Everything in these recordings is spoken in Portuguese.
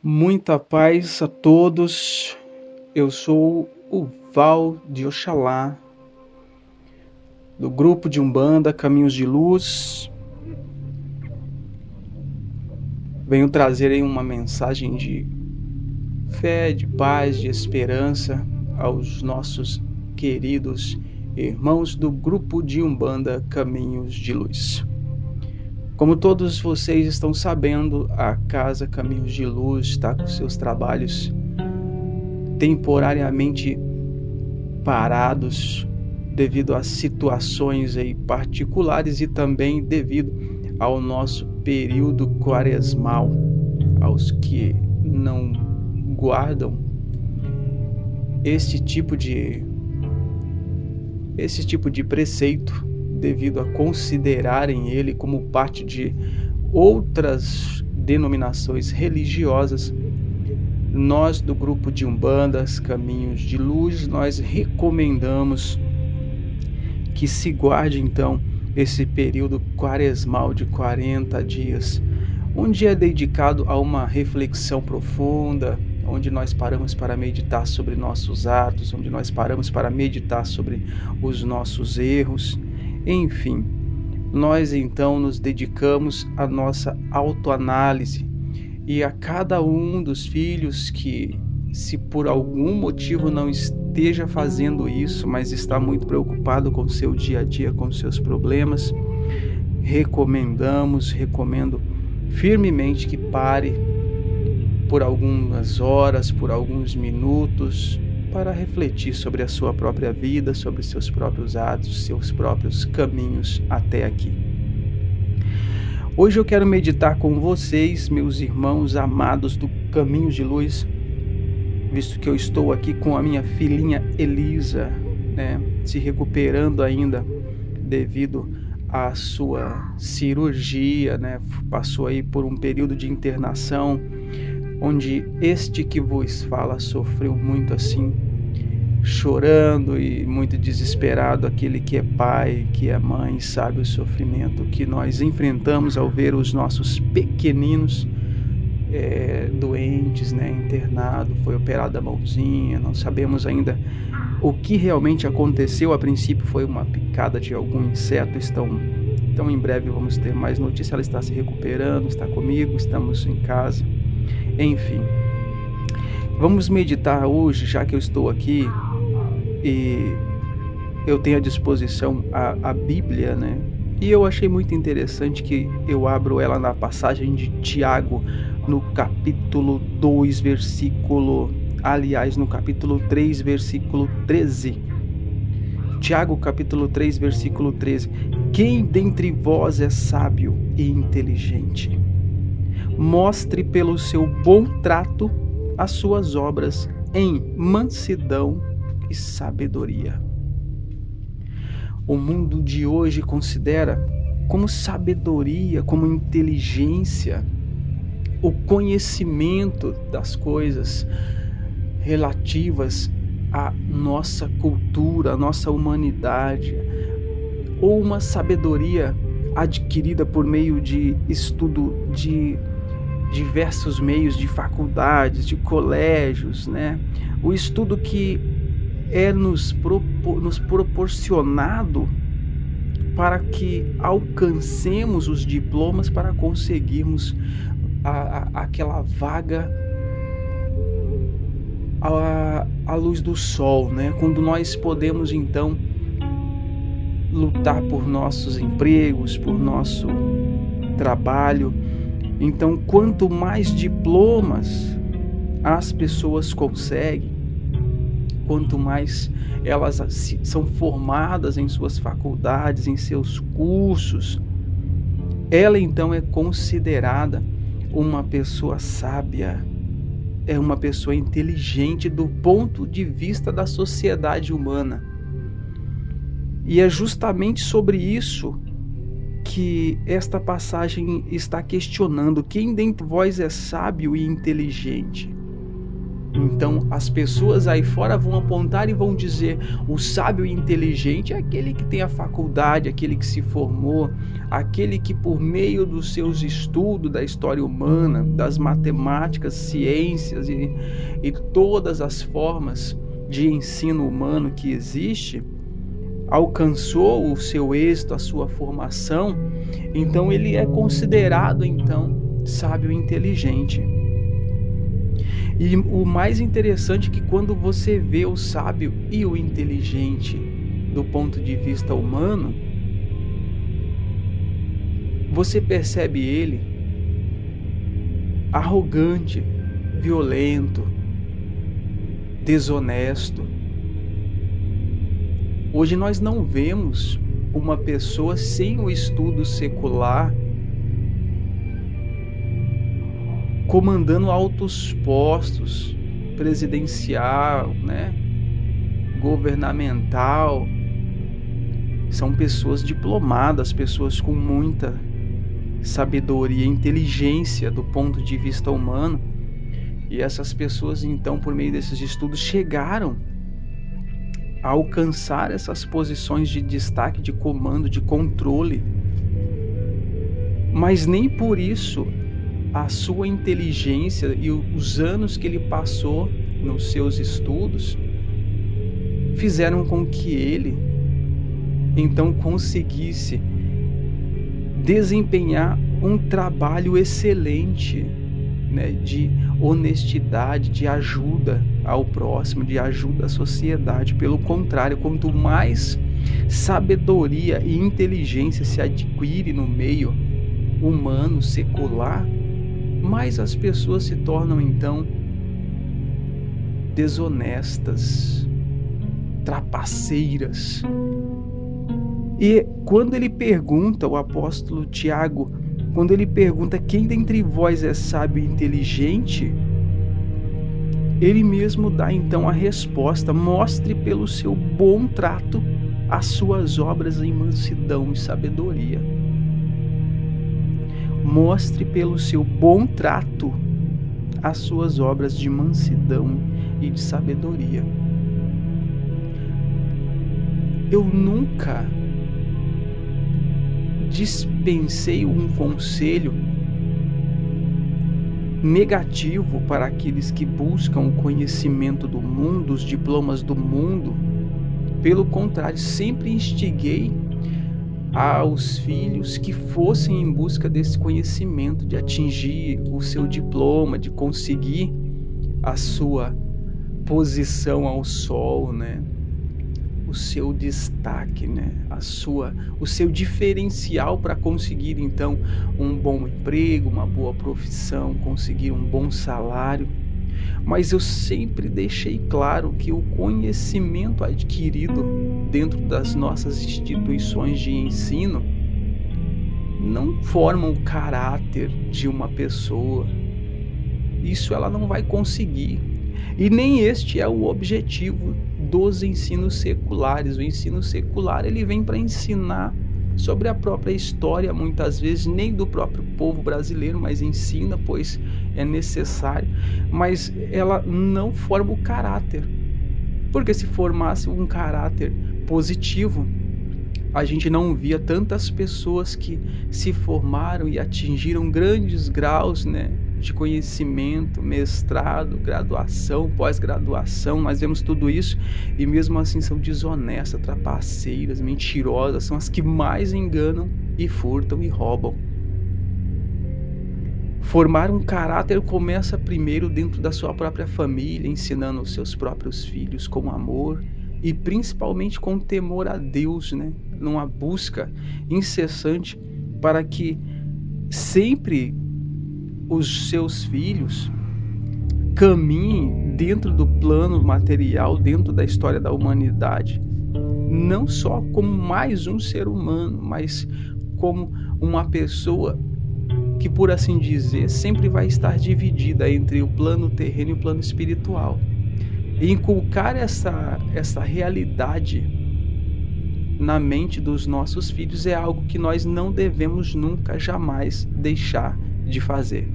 Muita paz a todos. Eu sou o Val de Oxalá, do grupo de Umbanda Caminhos de Luz. Venho trazer aí uma mensagem de fé, de paz, de esperança aos nossos queridos irmãos do grupo de Umbanda Caminhos de Luz. Como todos vocês estão sabendo, a Casa Caminhos de Luz está com seus trabalhos temporariamente parados devido a situações aí particulares e também devido ao nosso período quaresmal, aos que não guardam este tipo de esse tipo de preceito devido a considerarem ele como parte de outras denominações religiosas, nós do grupo de Umbandas Caminhos de Luz, nós recomendamos que se guarde então esse período quaresmal de 40 dias, onde é dedicado a uma reflexão profunda, onde nós paramos para meditar sobre nossos atos, onde nós paramos para meditar sobre os nossos erros enfim, nós então nos dedicamos à nossa autoanálise e a cada um dos filhos que, se por algum motivo não esteja fazendo isso, mas está muito preocupado com seu dia a dia, com seus problemas, recomendamos, recomendo firmemente que pare por algumas horas, por alguns minutos, para refletir sobre a sua própria vida, sobre seus próprios atos, seus próprios caminhos até aqui. Hoje eu quero meditar com vocês, meus irmãos amados do Caminhos de Luz, visto que eu estou aqui com a minha filhinha Elisa, né, se recuperando ainda devido à sua cirurgia, né, passou aí por um período de internação onde este que vos fala sofreu muito assim, chorando e muito desesperado, aquele que é pai, que é mãe, sabe o sofrimento que nós enfrentamos ao ver os nossos pequeninos é, doentes, né, internado, foi operada a mãozinha, não sabemos ainda o que realmente aconteceu. A princípio foi uma picada de algum inseto, estão então em breve vamos ter mais notícias. Ela está se recuperando, está comigo, estamos em casa. Enfim, vamos meditar hoje, já que eu estou aqui e eu tenho à disposição a, a Bíblia, né? E eu achei muito interessante que eu abro ela na passagem de Tiago, no capítulo 2, versículo, aliás, no capítulo 3, versículo 13. Tiago, capítulo 3, versículo 13. Quem dentre vós é sábio e inteligente? mostre pelo seu bom trato as suas obras em mansidão e sabedoria. O mundo de hoje considera como sabedoria, como inteligência, o conhecimento das coisas relativas à nossa cultura, à nossa humanidade, ou uma sabedoria adquirida por meio de estudo de diversos meios de faculdades, de colégios, né? O estudo que é nos, propor, nos proporcionado para que alcancemos os diplomas para conseguirmos a, a, aquela vaga à, luz do sol, né? Quando nós podemos então lutar por nossos empregos, por nosso trabalho então, quanto mais diplomas as pessoas conseguem, quanto mais elas são formadas em suas faculdades, em seus cursos, ela então é considerada uma pessoa sábia, é uma pessoa inteligente do ponto de vista da sociedade humana. E é justamente sobre isso que esta passagem está questionando quem dentre vós é sábio e inteligente. Então as pessoas aí fora vão apontar e vão dizer: o sábio e inteligente é aquele que tem a faculdade, aquele que se formou, aquele que, por meio dos seus estudos da história humana, das matemáticas, ciências e, e todas as formas de ensino humano que existe, alcançou o seu êxito, a sua formação, então ele é considerado então sábio e inteligente. E o mais interessante é que quando você vê o sábio e o inteligente do ponto de vista humano, você percebe ele arrogante, violento, desonesto. Hoje nós não vemos uma pessoa sem o estudo secular comandando altos postos, presidencial, né? governamental. São pessoas diplomadas, pessoas com muita sabedoria inteligência do ponto de vista humano. E essas pessoas, então, por meio desses estudos, chegaram a alcançar essas posições de destaque, de comando, de controle. Mas nem por isso a sua inteligência e os anos que ele passou nos seus estudos fizeram com que ele então conseguisse desempenhar um trabalho excelente né, de honestidade, de ajuda ao próximo, de ajuda à sociedade. Pelo contrário, quanto mais sabedoria e inteligência se adquire no meio humano, secular, mais as pessoas se tornam então desonestas, trapaceiras. E quando ele pergunta, o apóstolo Tiago, quando ele pergunta quem dentre vós é sábio e inteligente, ele mesmo dá então a resposta: mostre pelo seu bom trato as suas obras em mansidão e sabedoria mostre pelo seu bom trato as suas obras de mansidão e de sabedoria. Eu nunca dispensei um conselho negativo para aqueles que buscam o conhecimento do mundo, os diplomas do mundo. Pelo contrário, sempre instiguei aos filhos que fossem em busca desse conhecimento, de atingir o seu diploma, de conseguir a sua posição ao sol, né? O seu destaque, né? A sua, o seu diferencial para conseguir então um bom emprego, uma boa profissão, conseguir um bom salário mas eu sempre deixei claro que o conhecimento adquirido dentro das nossas instituições de ensino não forma o caráter de uma pessoa. Isso ela não vai conseguir. E nem este é o objetivo dos ensinos seculares. O ensino secular ele vem para ensinar sobre a própria história, muitas vezes nem do próprio povo brasileiro, mas ensina, pois é necessário, mas ela não forma o caráter. Porque se formasse um caráter positivo, a gente não via tantas pessoas que se formaram e atingiram grandes graus, né, de conhecimento, mestrado, graduação, pós-graduação, nós vemos tudo isso e mesmo assim são desonestas, trapaceiras, mentirosas, são as que mais enganam e furtam e roubam. Formar um caráter começa primeiro dentro da sua própria família, ensinando os seus próprios filhos com amor e principalmente com temor a Deus, né? Numa busca incessante para que sempre os seus filhos caminhem dentro do plano material, dentro da história da humanidade, não só como mais um ser humano, mas como uma pessoa que, por assim dizer, sempre vai estar dividida entre o plano terreno e o plano espiritual. E inculcar essa, essa realidade na mente dos nossos filhos é algo que nós não devemos nunca, jamais deixar de fazer.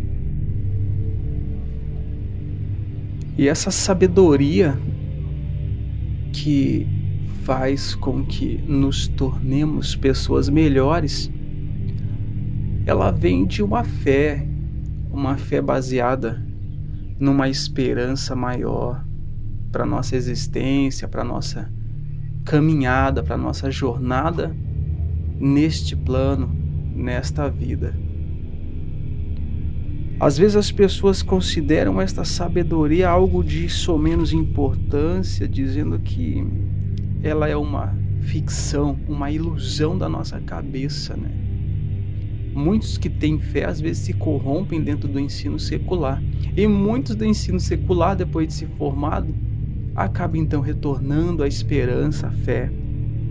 E essa sabedoria que faz com que nos tornemos pessoas melhores ela vem de uma fé, uma fé baseada numa esperança maior para nossa existência, para nossa caminhada, para nossa jornada neste plano, nesta vida. Às vezes as pessoas consideram esta sabedoria algo de somenos importância, dizendo que ela é uma ficção, uma ilusão da nossa cabeça, né? Muitos que têm fé às vezes se corrompem dentro do ensino secular. E muitos do ensino secular, depois de se formado, acabam então retornando à esperança, à fé,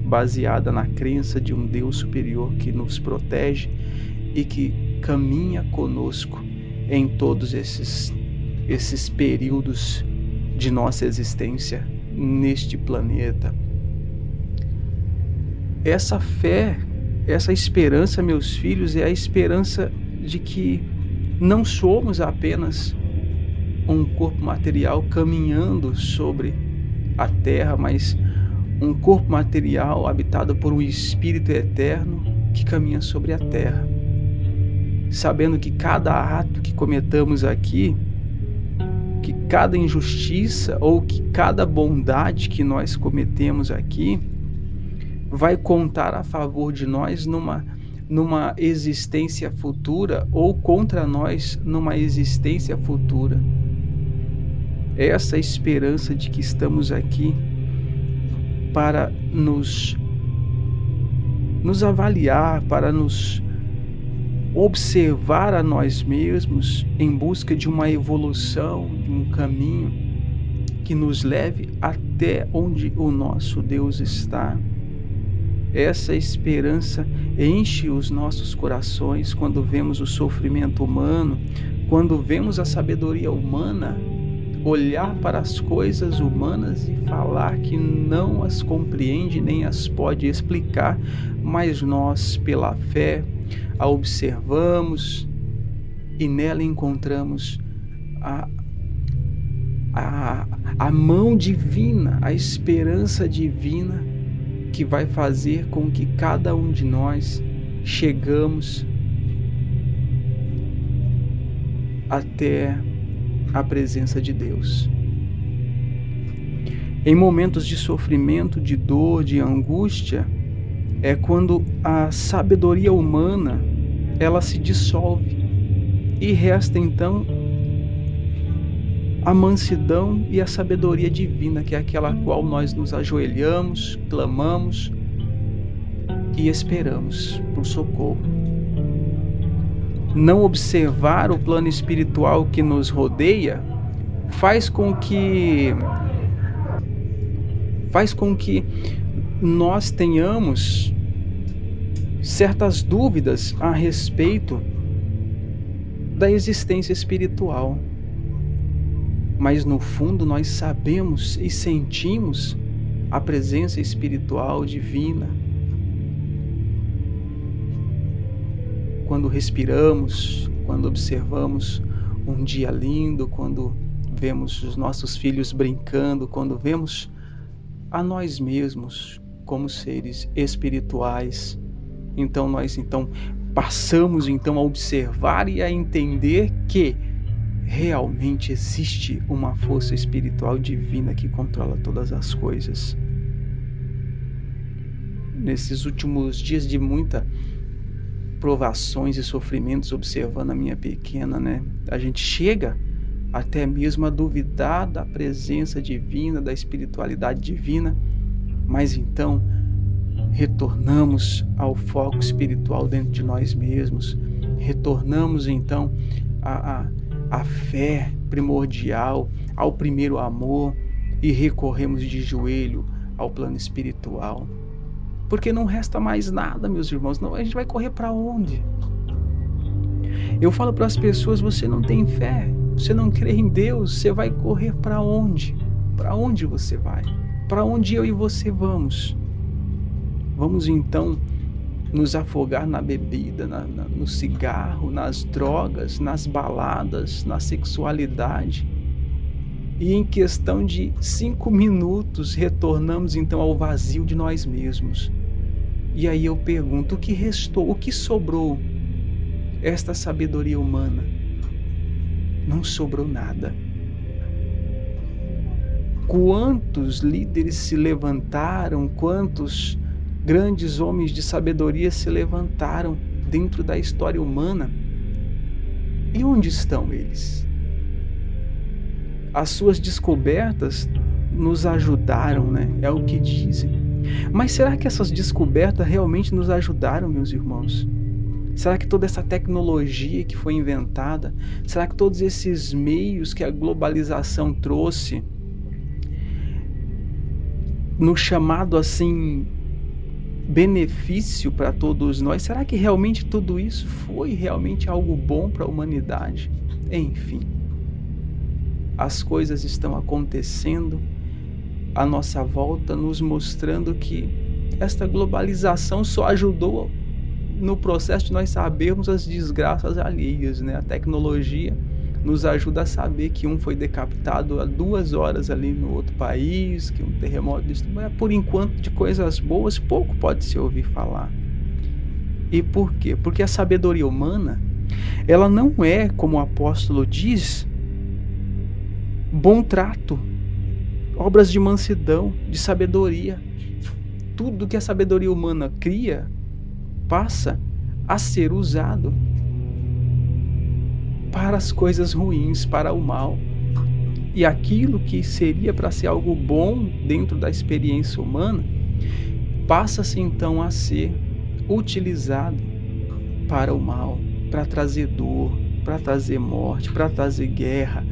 baseada na crença de um Deus superior que nos protege e que caminha conosco em todos esses esses períodos de nossa existência neste planeta. Essa fé essa esperança, meus filhos, é a esperança de que não somos apenas um corpo material caminhando sobre a terra, mas um corpo material habitado por um espírito eterno que caminha sobre a terra. Sabendo que cada ato que cometamos aqui, que cada injustiça ou que cada bondade que nós cometemos aqui, vai contar a favor de nós numa numa existência futura ou contra nós numa existência futura. Essa esperança de que estamos aqui para nos nos avaliar, para nos observar a nós mesmos em busca de uma evolução, de um caminho que nos leve até onde o nosso Deus está. Essa esperança enche os nossos corações quando vemos o sofrimento humano, quando vemos a sabedoria humana olhar para as coisas humanas e falar que não as compreende nem as pode explicar, mas nós, pela fé, a observamos e nela encontramos a, a, a mão divina, a esperança divina que vai fazer com que cada um de nós chegamos até a presença de Deus. Em momentos de sofrimento, de dor, de angústia, é quando a sabedoria humana ela se dissolve e resta então a mansidão e a sabedoria divina, que é aquela qual nós nos ajoelhamos, clamamos e esperamos por socorro. Não observar o plano espiritual que nos rodeia faz com que faz com que nós tenhamos certas dúvidas a respeito da existência espiritual mas no fundo nós sabemos e sentimos a presença espiritual divina. Quando respiramos, quando observamos um dia lindo, quando vemos os nossos filhos brincando, quando vemos a nós mesmos como seres espirituais, então nós então passamos então a observar e a entender que realmente existe uma força espiritual divina que controla todas as coisas. Nesses últimos dias de muita provações e sofrimentos observando a minha pequena, né? A gente chega até mesmo a duvidar da presença divina, da espiritualidade divina, mas então retornamos ao foco espiritual dentro de nós mesmos, retornamos então a, a a fé primordial, ao primeiro amor e recorremos de joelho ao plano espiritual. Porque não resta mais nada, meus irmãos. Não, a gente vai correr para onde? Eu falo para as pessoas: você não tem fé, você não crê em Deus, você vai correr para onde? Para onde você vai? Para onde eu e você vamos? Vamos então nos afogar na bebida, na, na, no cigarro, nas drogas, nas baladas, na sexualidade. E em questão de cinco minutos retornamos então ao vazio de nós mesmos. E aí eu pergunto: o que restou, o que sobrou? esta sabedoria humana, não sobrou nada. Quantos líderes se levantaram, quantos grandes homens de sabedoria se levantaram dentro da história humana. E onde estão eles? As suas descobertas nos ajudaram, né? É o que dizem. Mas será que essas descobertas realmente nos ajudaram, meus irmãos? Será que toda essa tecnologia que foi inventada, será que todos esses meios que a globalização trouxe, no chamado assim benefício para todos nós, será que realmente tudo isso foi realmente algo bom para a humanidade? Enfim, as coisas estão acontecendo à nossa volta, nos mostrando que esta globalização só ajudou no processo de nós sabermos as desgraças alheias, né? A tecnologia nos ajuda a saber que um foi decapitado há duas horas ali no outro país, que um terremoto destruiu. Por enquanto, de coisas boas, pouco pode se ouvir falar. E por quê? Porque a sabedoria humana, ela não é, como o apóstolo diz, bom trato, obras de mansidão, de sabedoria. Tudo que a sabedoria humana cria passa a ser usado para as coisas ruins, para o mal. E aquilo que seria para ser algo bom dentro da experiência humana, passa-se então a ser utilizado para o mal, para trazer dor, para trazer morte, para trazer guerra.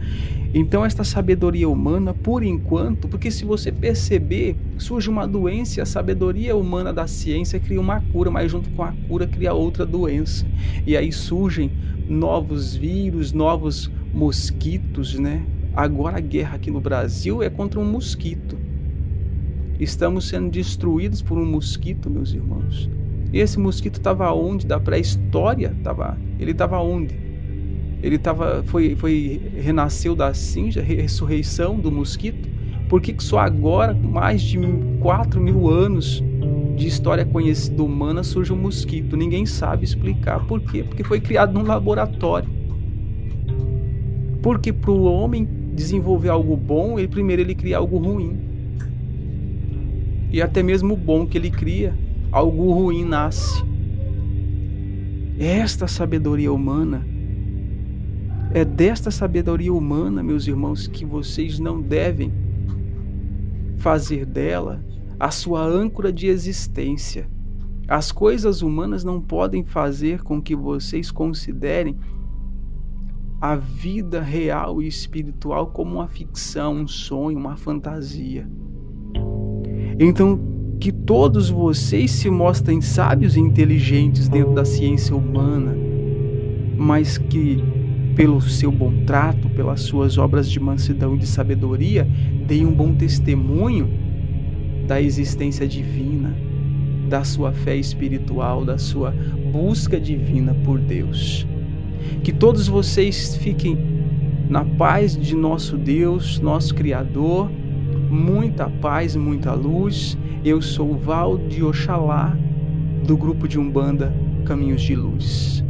Então, esta sabedoria humana, por enquanto, porque se você perceber, surge uma doença a sabedoria humana da ciência cria uma cura, mas junto com a cura cria outra doença. E aí surgem novos vírus, novos mosquitos, né? Agora a guerra aqui no Brasil é contra um mosquito. Estamos sendo destruídos por um mosquito, meus irmãos. Esse mosquito estava onde? Da pré-história? Tava, ele estava onde? Ele estava, foi, foi, renasceu da cinza, ressurreição do mosquito. Por que, que só agora, mais de 4 mil anos de história conhecida humana surge um mosquito. Ninguém sabe explicar por quê. Porque foi criado num laboratório. Porque para o homem desenvolver algo bom, ele primeiro ele cria algo ruim. E até mesmo o bom que ele cria, algo ruim nasce. Esta sabedoria humana é desta sabedoria humana, meus irmãos, que vocês não devem fazer dela a sua âncora de existência. As coisas humanas não podem fazer com que vocês considerem a vida real e espiritual como uma ficção, um sonho, uma fantasia. Então, que todos vocês se mostrem sábios e inteligentes dentro da ciência humana, mas que, pelo seu bom trato, pelas suas obras de mansidão e de sabedoria, deem um bom testemunho da existência divina, da sua fé espiritual, da sua busca divina por Deus. Que todos vocês fiquem na paz de nosso Deus, nosso Criador, muita paz, muita luz. Eu sou o Val de Oxalá, do grupo de Umbanda Caminhos de Luz.